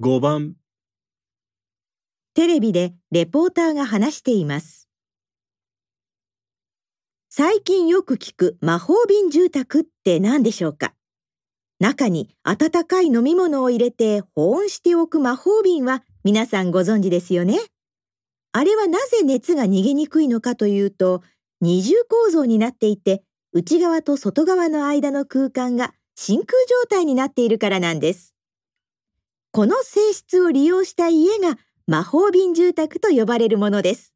5番テレビでレポーターが話しています。最近よく聞く魔法瓶住宅って何でしょうか？中に温かい飲み物を入れて保温しておく魔法瓶は皆さんご存知ですよね？あれはなぜ熱が逃げにくいのかというと二重構造になっていて内側と外側の間の空間が真空状態になっているからなんです。この性質を利用した家が魔法瓶住宅と呼ばれるものです。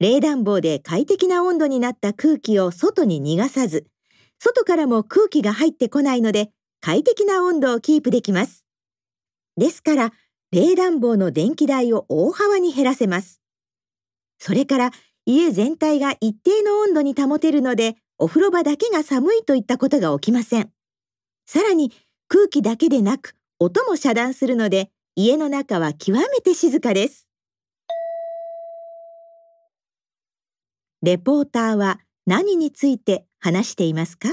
冷暖房で快適な温度になった空気を外に逃がさず、外からも空気が入ってこないので快適な温度をキープできます。ですから、冷暖房の電気代を大幅に減らせます。それから、家全体が一定の温度に保てるので、お風呂場だけが寒いといったことが起きません。さらに、空気だけでなく、音も遮断するので、家の中は極めて静かです。レポーターは何について話していますか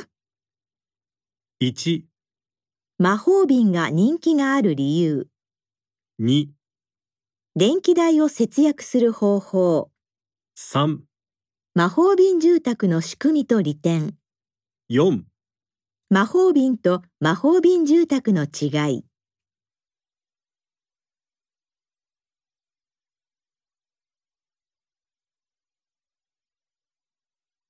？1、魔法瓶が人気がある理由、2、電気代を節約する方法、3、魔法瓶住宅の仕組みと利点、4魔法瓶と魔法瓶住宅の違い。